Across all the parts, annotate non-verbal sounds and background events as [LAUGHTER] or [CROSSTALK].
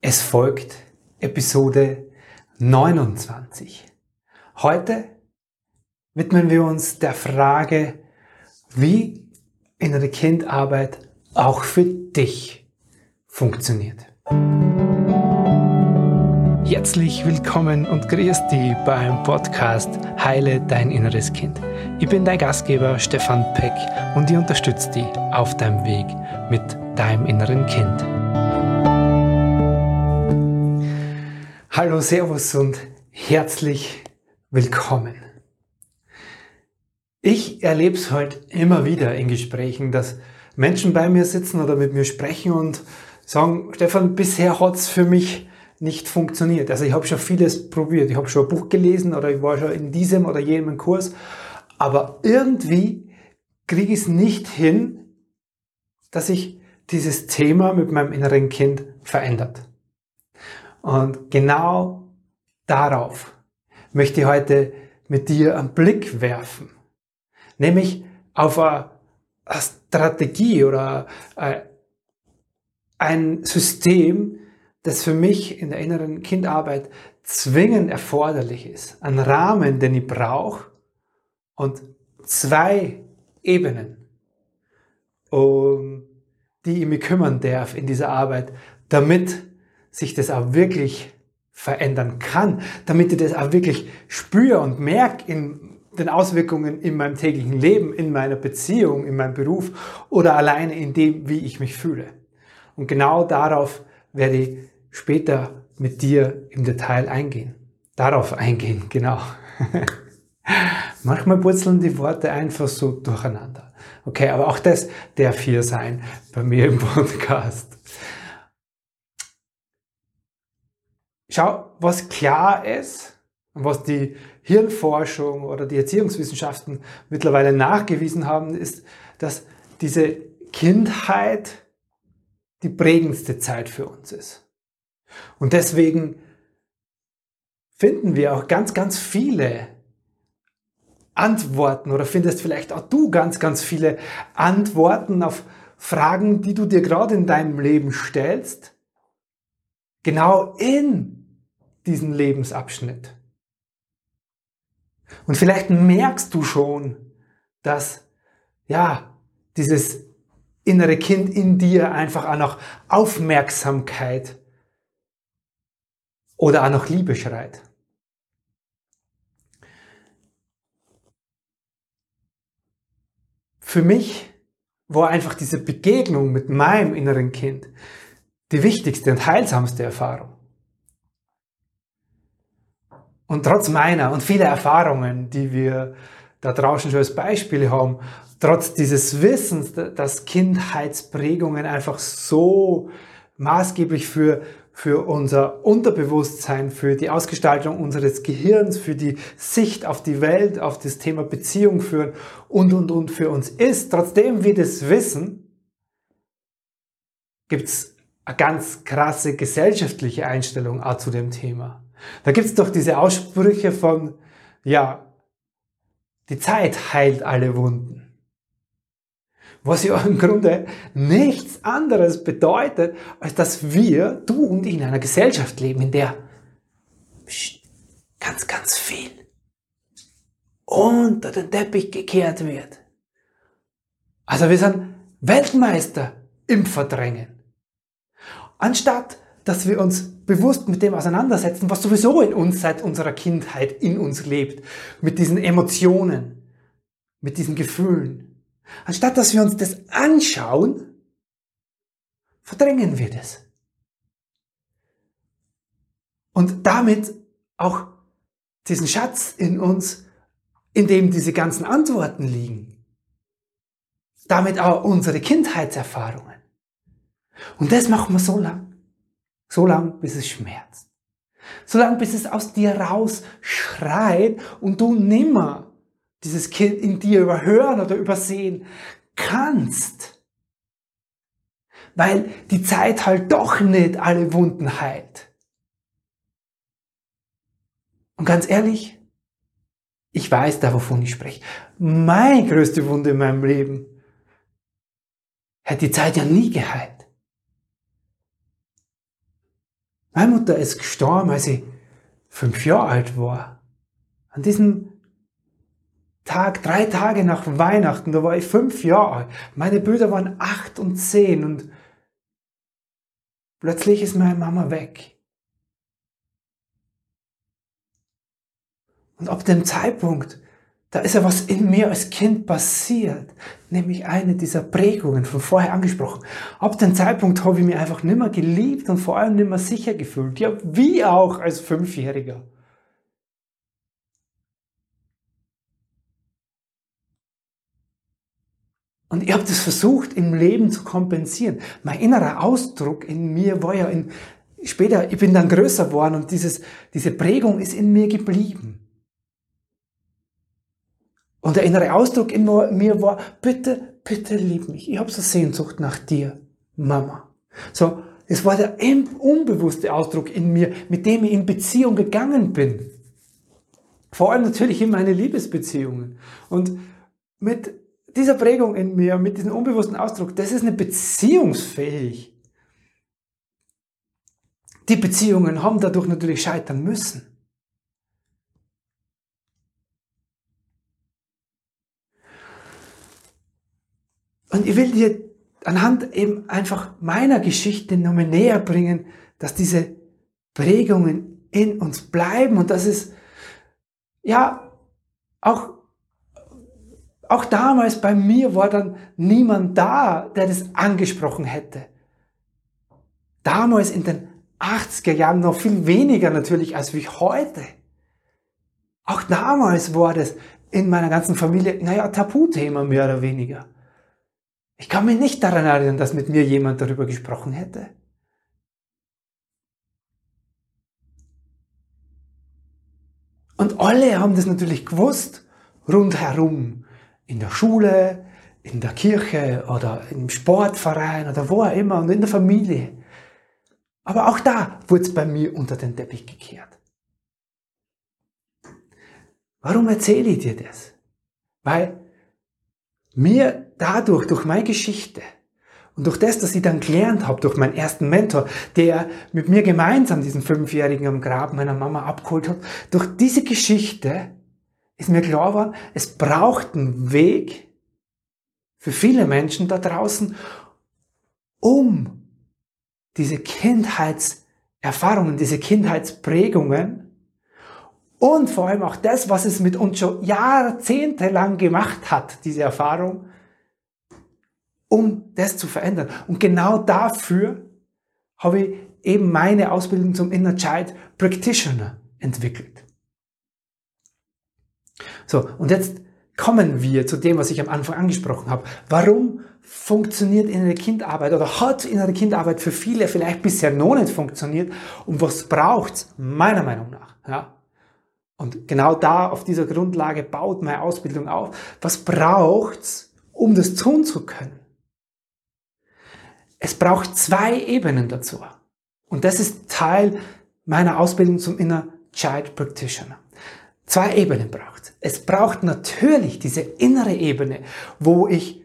Es folgt Episode 29. Heute widmen wir uns der Frage, wie innere Kindarbeit auch für dich funktioniert. Herzlich willkommen und grüß dich beim Podcast Heile dein inneres Kind. Ich bin dein Gastgeber Stefan Peck und ich unterstütze dich auf deinem Weg mit deinem inneren Kind. Hallo, Servus und herzlich willkommen. Ich erlebe es heute immer wieder in Gesprächen, dass Menschen bei mir sitzen oder mit mir sprechen und sagen, Stefan, bisher hat es für mich nicht funktioniert. Also ich habe schon vieles probiert. Ich habe schon ein Buch gelesen oder ich war schon in diesem oder jenem Kurs, aber irgendwie kriege ich es nicht hin, dass sich dieses Thema mit meinem inneren Kind verändert. Und genau darauf möchte ich heute mit dir einen Blick werfen. Nämlich auf eine Strategie oder äh, ein System, das für mich in der inneren Kindarbeit zwingend erforderlich ist. Ein Rahmen, den ich brauche und zwei Ebenen, um die ich mich kümmern darf in dieser Arbeit, damit sich das auch wirklich verändern kann, damit ich das auch wirklich spüre und merke in den Auswirkungen in meinem täglichen Leben, in meiner Beziehung, in meinem Beruf oder alleine in dem, wie ich mich fühle. Und genau darauf werde ich später mit dir im Detail eingehen. Darauf eingehen, genau. [LAUGHS] Manchmal purzeln die Worte einfach so durcheinander. Okay, aber auch das darf hier sein bei mir im Podcast. Schau, was klar ist und was die Hirnforschung oder die Erziehungswissenschaften mittlerweile nachgewiesen haben, ist, dass diese Kindheit die prägendste Zeit für uns ist. Und deswegen finden wir auch ganz, ganz viele Antworten oder findest vielleicht auch du ganz, ganz viele Antworten auf Fragen, die du dir gerade in deinem Leben stellst, genau in diesen Lebensabschnitt. Und vielleicht merkst du schon, dass, ja, dieses innere Kind in dir einfach auch noch Aufmerksamkeit oder auch noch Liebe schreit. Für mich war einfach diese Begegnung mit meinem inneren Kind die wichtigste und heilsamste Erfahrung. Und trotz meiner und vieler Erfahrungen, die wir da draußen schon als Beispiele haben, trotz dieses Wissens, dass Kindheitsprägungen einfach so maßgeblich für, für unser Unterbewusstsein, für die Ausgestaltung unseres Gehirns, für die Sicht auf die Welt, auf das Thema Beziehung führen und, und, und für uns ist, trotzdem wir das wissen, gibt's eine ganz krasse gesellschaftliche Einstellung auch zu dem Thema. Da gibt's doch diese Aussprüche von, ja, die Zeit heilt alle Wunden. Was ja im Grunde nichts anderes bedeutet, als dass wir, du und ich, in einer Gesellschaft leben, in der ganz, ganz viel unter den Teppich gekehrt wird. Also wir sind Weltmeister im Verdrängen. Anstatt dass wir uns bewusst mit dem auseinandersetzen, was sowieso in uns seit unserer Kindheit in uns lebt, mit diesen Emotionen, mit diesen Gefühlen. Anstatt dass wir uns das anschauen, verdrängen wir das. Und damit auch diesen Schatz in uns, in dem diese ganzen Antworten liegen. Damit auch unsere Kindheitserfahrungen. Und das machen wir so lang. So lang, bis es schmerzt. So lang, bis es aus dir raus schreit und du nimmer dieses Kind in dir überhören oder übersehen kannst. Weil die Zeit halt doch nicht alle Wunden heilt. Und ganz ehrlich, ich weiß da, wovon ich spreche. Meine größte Wunde in meinem Leben hat die Zeit ja nie geheilt. Meine Mutter ist gestorben, als ich fünf Jahre alt war. An diesem Tag, drei Tage nach Weihnachten, da war ich fünf Jahre alt. Meine Brüder waren acht und zehn und plötzlich ist meine Mama weg. Und ab dem Zeitpunkt, da ist ja was in mir als Kind passiert, nämlich eine dieser Prägungen von vorher angesprochen. Ab dem Zeitpunkt habe ich mich einfach nimmer geliebt und vor allem nimmer sicher gefühlt. Ja, wie auch als Fünfjähriger. Und ich habe das versucht im Leben zu kompensieren. Mein innerer Ausdruck in mir war ja in, später, ich bin dann größer geworden und dieses, diese Prägung ist in mir geblieben. Und der innere Ausdruck in mir war, bitte, bitte lieb mich. Ich habe so Sehnsucht nach dir, Mama. So, es war der unbewusste Ausdruck in mir, mit dem ich in Beziehung gegangen bin. Vor allem natürlich in meine Liebesbeziehungen. Und mit dieser Prägung in mir, mit diesem unbewussten Ausdruck, das ist eine beziehungsfähig. Die Beziehungen haben dadurch natürlich scheitern müssen. Und ich will dir anhand eben einfach meiner Geschichte nochmal näher bringen, dass diese Prägungen in uns bleiben und dass es ja auch auch damals bei mir war dann niemand da, der das angesprochen hätte. Damals in den 80er Jahren noch viel weniger natürlich als wie heute. Auch damals war das in meiner ganzen Familie, naja, Tabuthema mehr oder weniger. Ich kann mich nicht daran erinnern, dass mit mir jemand darüber gesprochen hätte. Und alle haben das natürlich gewusst, rundherum in der Schule, in der Kirche oder im Sportverein oder wo auch immer und in der Familie. Aber auch da wurde es bei mir unter den Teppich gekehrt. Warum erzähle ich dir das? Weil mir dadurch, durch meine Geschichte und durch das, dass ich dann gelernt habe, durch meinen ersten Mentor, der mit mir gemeinsam diesen Fünfjährigen am Grab meiner Mama abgeholt hat, durch diese Geschichte ist mir klar geworden, es braucht einen Weg für viele Menschen da draußen, um diese Kindheitserfahrungen, diese Kindheitsprägungen und vor allem auch das, was es mit uns schon jahrzehntelang gemacht hat, diese Erfahrung, um das zu verändern. Und genau dafür habe ich eben meine Ausbildung zum Inner Child Practitioner entwickelt. So, und jetzt kommen wir zu dem, was ich am Anfang angesprochen habe. Warum funktioniert innere Kindarbeit oder hat innere Kindarbeit für viele vielleicht bisher noch nicht funktioniert und was braucht's meiner Meinung nach? Ja? Und genau da, auf dieser Grundlage baut meine Ausbildung auf. Was braucht's, um das tun zu können? Es braucht zwei Ebenen dazu. Und das ist Teil meiner Ausbildung zum Inner Child Practitioner. Zwei Ebenen braucht es. braucht natürlich diese innere Ebene, wo ich,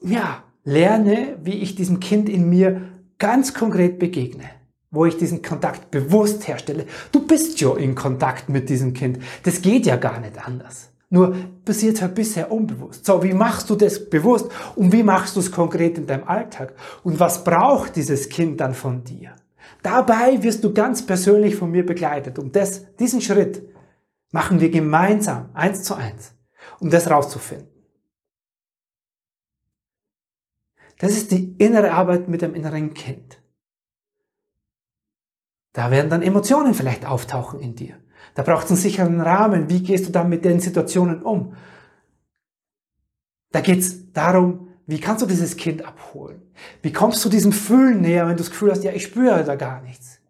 ja, lerne, wie ich diesem Kind in mir ganz konkret begegne. Wo ich diesen Kontakt bewusst herstelle. Du bist ja in Kontakt mit diesem Kind. Das geht ja gar nicht anders. Nur passiert halt bisher unbewusst. So, wie machst du das bewusst und wie machst du es konkret in deinem Alltag? Und was braucht dieses Kind dann von dir? Dabei wirst du ganz persönlich von mir begleitet. Um das, diesen Schritt machen wir gemeinsam, eins zu eins, um das rauszufinden. Das ist die innere Arbeit mit dem inneren Kind. Da werden dann Emotionen vielleicht auftauchen in dir. Da braucht es einen sicheren Rahmen. Wie gehst du dann mit den Situationen um? Da geht es darum, wie kannst du dieses Kind abholen? Wie kommst du diesem Fühlen näher, wenn du das Gefühl hast, ja, ich spüre da gar nichts?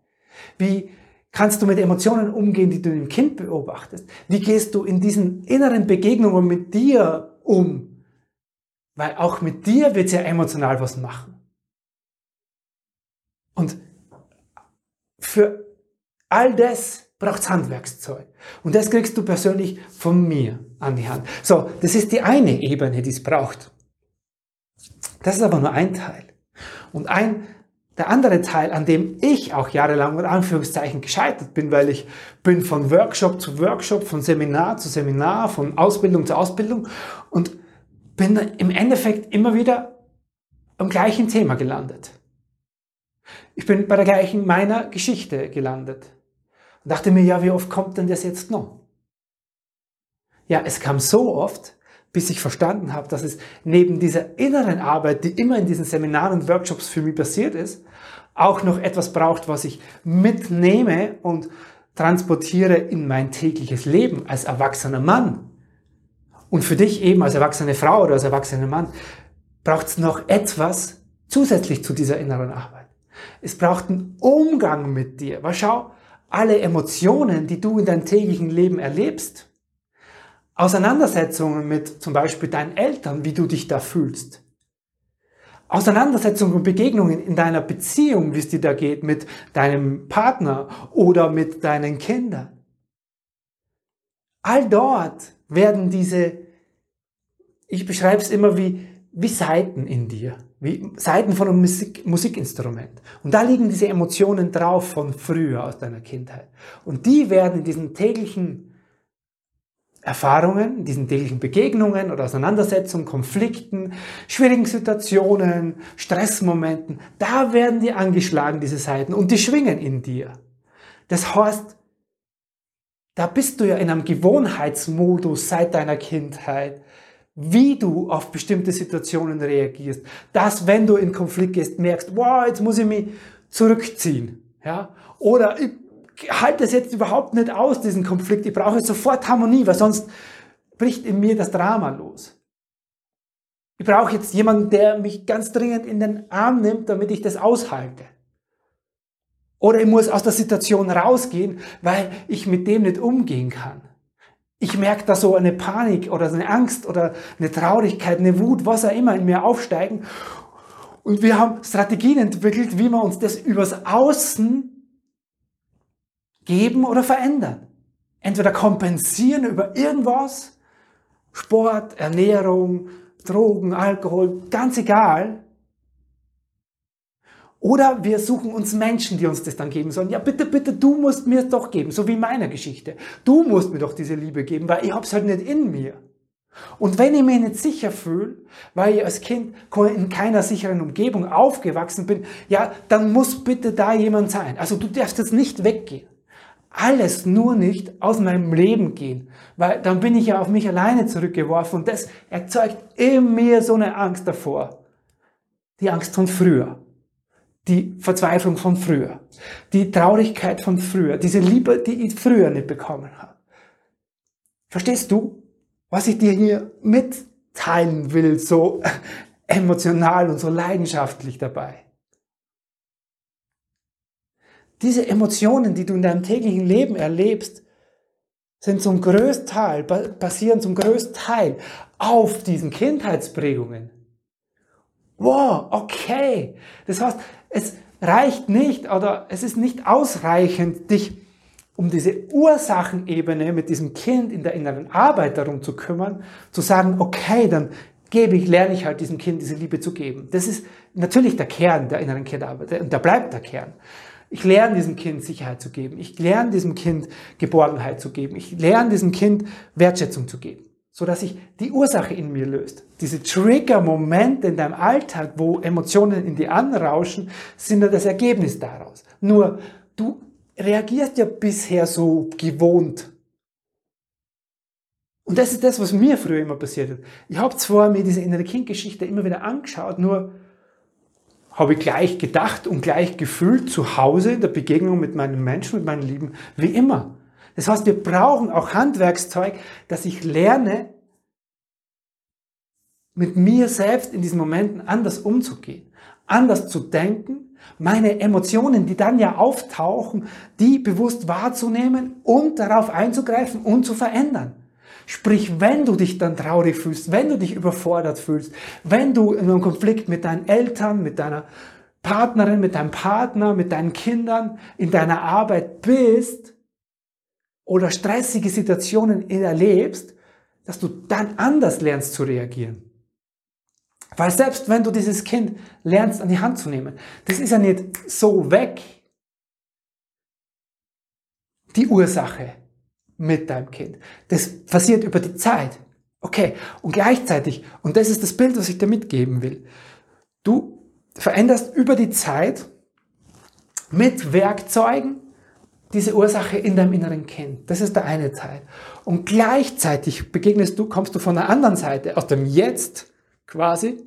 Wie kannst du mit Emotionen umgehen, die du im Kind beobachtest? Wie gehst du in diesen inneren Begegnungen mit dir um? Weil auch mit dir wird ja emotional was machen. Und für all das braucht es Handwerkszeug. Und das kriegst du persönlich von mir an die Hand. So, das ist die eine Ebene, die es braucht. Das ist aber nur ein Teil. Und ein der andere Teil, an dem ich auch jahrelang mit Anführungszeichen gescheitert bin, weil ich bin von Workshop zu Workshop, von Seminar zu Seminar, von Ausbildung zu Ausbildung und bin im Endeffekt immer wieder am gleichen Thema gelandet. Ich bin bei der gleichen meiner Geschichte gelandet dachte mir, ja, wie oft kommt denn das jetzt noch? Ja, es kam so oft, bis ich verstanden habe, dass es neben dieser inneren Arbeit, die immer in diesen Seminaren und Workshops für mich passiert ist, auch noch etwas braucht, was ich mitnehme und transportiere in mein tägliches Leben als erwachsener Mann. Und für dich eben als erwachsene Frau oder als erwachsener Mann braucht es noch etwas zusätzlich zu dieser inneren Arbeit. Es braucht einen Umgang mit dir. Weil schau, alle Emotionen, die du in deinem täglichen Leben erlebst, Auseinandersetzungen mit zum Beispiel deinen Eltern, wie du dich da fühlst. Auseinandersetzungen und Begegnungen in deiner Beziehung, wie es dir da geht mit deinem Partner oder mit deinen Kindern. All dort werden diese, ich beschreibe es immer wie, wie Seiten in dir, wie Seiten von einem Musik, Musikinstrument. Und da liegen diese Emotionen drauf von früher aus deiner Kindheit. Und die werden in diesen täglichen Erfahrungen, diesen täglichen Begegnungen oder Auseinandersetzungen, Konflikten, schwierigen Situationen, Stressmomenten, da werden die angeschlagen, diese Seiten, und die schwingen in dir. Das heißt, da bist du ja in einem Gewohnheitsmodus seit deiner Kindheit, wie du auf bestimmte Situationen reagierst. Dass, wenn du in Konflikt gehst, merkst, wow, jetzt muss ich mich zurückziehen. Ja? Oder ich halte es jetzt überhaupt nicht aus, diesen Konflikt. Ich brauche sofort Harmonie, weil sonst bricht in mir das Drama los. Ich brauche jetzt jemanden, der mich ganz dringend in den Arm nimmt, damit ich das aushalte. Oder ich muss aus der Situation rausgehen, weil ich mit dem nicht umgehen kann. Ich merke da so eine Panik oder eine Angst oder eine Traurigkeit, eine Wut, was auch immer in mir aufsteigen. Und wir haben Strategien entwickelt, wie wir uns das übers Außen geben oder verändern. Entweder kompensieren über irgendwas, Sport, Ernährung, Drogen, Alkohol, ganz egal. Oder wir suchen uns Menschen, die uns das dann geben sollen. Ja, bitte, bitte, du musst mir es doch geben, so wie in meiner Geschichte. Du musst mir doch diese Liebe geben, weil ich hab's halt nicht in mir. Und wenn ich mich nicht sicher fühle, weil ich als Kind in keiner sicheren Umgebung aufgewachsen bin, ja, dann muss bitte da jemand sein. Also du darfst jetzt nicht weggehen alles nur nicht aus meinem Leben gehen, weil dann bin ich ja auf mich alleine zurückgeworfen und das erzeugt in mir so eine Angst davor. Die Angst von früher, die Verzweiflung von früher, die Traurigkeit von früher, diese Liebe, die ich früher nicht bekommen habe. Verstehst du, was ich dir hier mitteilen will, so [LAUGHS] emotional und so leidenschaftlich dabei? Diese Emotionen, die du in deinem täglichen Leben erlebst, sind zum größten Teil, basieren zum größten Teil auf diesen Kindheitsprägungen. Wow, okay. Das heißt, es reicht nicht oder es ist nicht ausreichend, dich um diese Ursachenebene mit diesem Kind in der inneren Arbeit darum zu kümmern, zu sagen, okay, dann gebe ich, lerne ich halt diesem Kind diese Liebe zu geben. Das ist natürlich der Kern der inneren Kindarbeit und da bleibt der Kern. Ich lerne diesem Kind Sicherheit zu geben. Ich lerne diesem Kind Geborgenheit zu geben. Ich lerne diesem Kind Wertschätzung zu geben, so dass sich die Ursache in mir löst. Diese Trigger-Momente in deinem Alltag, wo Emotionen in dir anrauschen, sind ja das Ergebnis daraus. Nur du reagierst ja bisher so gewohnt. Und das ist das, was mir früher immer passiert ist. Ich habe zwar mir diese innere Kindgeschichte immer wieder angeschaut, nur habe ich gleich gedacht und gleich gefühlt zu Hause in der Begegnung mit meinen Menschen, mit meinen Lieben, wie immer. Das heißt, wir brauchen auch Handwerkszeug, dass ich lerne, mit mir selbst in diesen Momenten anders umzugehen, anders zu denken, meine Emotionen, die dann ja auftauchen, die bewusst wahrzunehmen und darauf einzugreifen und zu verändern. Sprich, wenn du dich dann traurig fühlst, wenn du dich überfordert fühlst, wenn du in einem Konflikt mit deinen Eltern, mit deiner Partnerin, mit deinem Partner, mit deinen Kindern, in deiner Arbeit bist oder stressige Situationen erlebst, dass du dann anders lernst zu reagieren. Weil selbst wenn du dieses Kind lernst an die Hand zu nehmen, das ist ja nicht so weg, die Ursache mit deinem Kind. Das passiert über die Zeit. Okay, und gleichzeitig, und das ist das Bild, was ich dir mitgeben will, du veränderst über die Zeit mit Werkzeugen diese Ursache in deinem inneren Kind. Das ist der eine Teil. Und gleichzeitig begegnest du, kommst du von der anderen Seite, aus dem Jetzt quasi,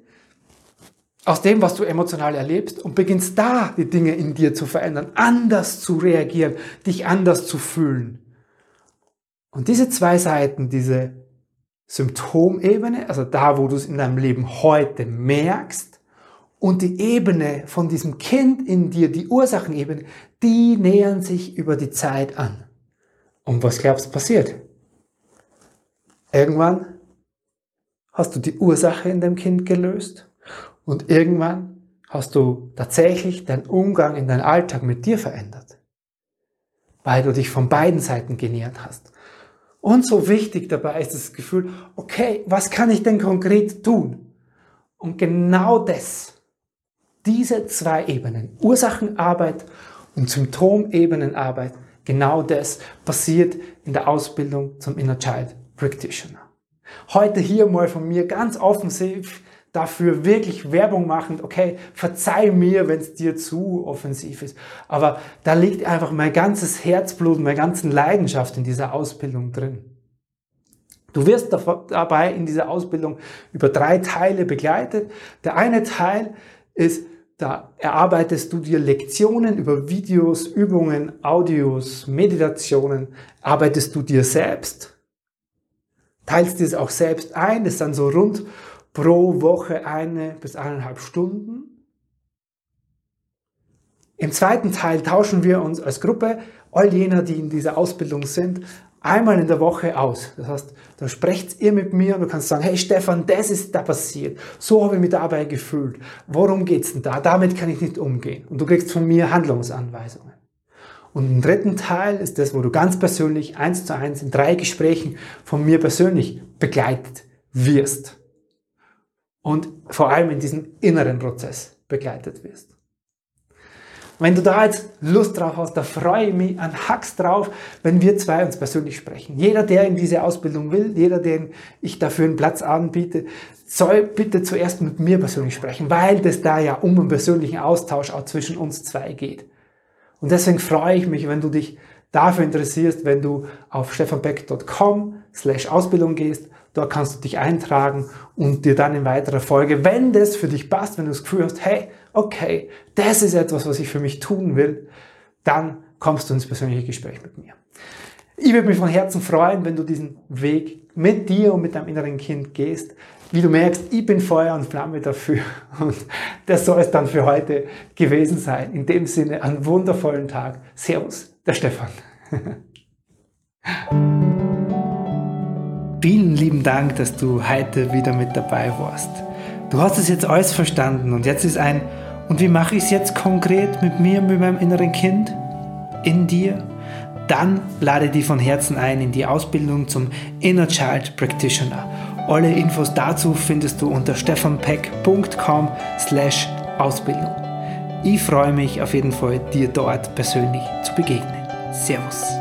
aus dem, was du emotional erlebst und beginnst da die Dinge in dir zu verändern, anders zu reagieren, dich anders zu fühlen. Und diese zwei Seiten, diese Symptomebene, also da, wo du es in deinem Leben heute merkst, und die Ebene von diesem Kind in dir, die Ursachenebene, die nähern sich über die Zeit an. Und was glaubst du passiert? Irgendwann hast du die Ursache in dem Kind gelöst und irgendwann hast du tatsächlich deinen Umgang in deinem Alltag mit dir verändert, weil du dich von beiden Seiten genähert hast. Und so wichtig dabei ist das Gefühl, okay, was kann ich denn konkret tun? Und genau das, diese zwei Ebenen, Ursachenarbeit und Symptomebenenarbeit, genau das passiert in der Ausbildung zum Inner Child Practitioner. Heute hier mal von mir ganz offensiv dafür wirklich Werbung machen, okay, verzeih mir, wenn es dir zu offensiv ist. Aber da liegt einfach mein ganzes Herzblut, meine ganze Leidenschaft in dieser Ausbildung drin. Du wirst dabei in dieser Ausbildung über drei Teile begleitet. Der eine Teil ist, da erarbeitest du dir Lektionen über Videos, Übungen, Audios, Meditationen, arbeitest du dir selbst, teilst dir es auch selbst ein, das sind so rund pro Woche eine bis eineinhalb Stunden. Im zweiten Teil tauschen wir uns als Gruppe, all jener, die in dieser Ausbildung sind, einmal in der Woche aus. Das heißt, da sprecht ihr mit mir und du kannst sagen, hey Stefan, das ist da passiert. So habe ich mich dabei gefühlt. Worum geht's denn da? Damit kann ich nicht umgehen. Und du kriegst von mir Handlungsanweisungen. Und im dritten Teil ist das, wo du ganz persönlich eins zu eins in drei Gesprächen von mir persönlich begleitet wirst und vor allem in diesem inneren Prozess begleitet wirst. Wenn du da jetzt Lust drauf hast, da freue ich mich an Hacks drauf, wenn wir zwei uns persönlich sprechen. Jeder, der in diese Ausbildung will, jeder, den ich dafür einen Platz anbiete, soll bitte zuerst mit mir persönlich sprechen, weil das da ja um einen persönlichen Austausch auch zwischen uns zwei geht. Und deswegen freue ich mich, wenn du dich dafür interessierst, wenn du auf stefanbeck.com slash Ausbildung gehst Dort kannst du dich eintragen und dir dann in weiterer Folge, wenn das für dich passt, wenn du das Gefühl hast, hey, okay, das ist etwas, was ich für mich tun will, dann kommst du ins persönliche Gespräch mit mir. Ich würde mich von Herzen freuen, wenn du diesen Weg mit dir und mit deinem inneren Kind gehst. Wie du merkst, ich bin Feuer und Flamme dafür. [LAUGHS] Und das soll es dann für heute gewesen sein. In dem Sinne, einen wundervollen Tag. Servus, der Stefan. [LAUGHS] Vielen lieben Dank, dass du heute wieder mit dabei warst. Du hast es jetzt alles verstanden und jetzt ist ein, und wie mache ich es jetzt konkret mit mir, mit meinem inneren Kind? In dir? Dann lade dich von Herzen ein in die Ausbildung zum Inner Child Practitioner. Alle Infos dazu findest du unter stefanpeck.com slash Ausbildung. Ich freue mich auf jeden Fall, dir dort persönlich zu begegnen. Servus.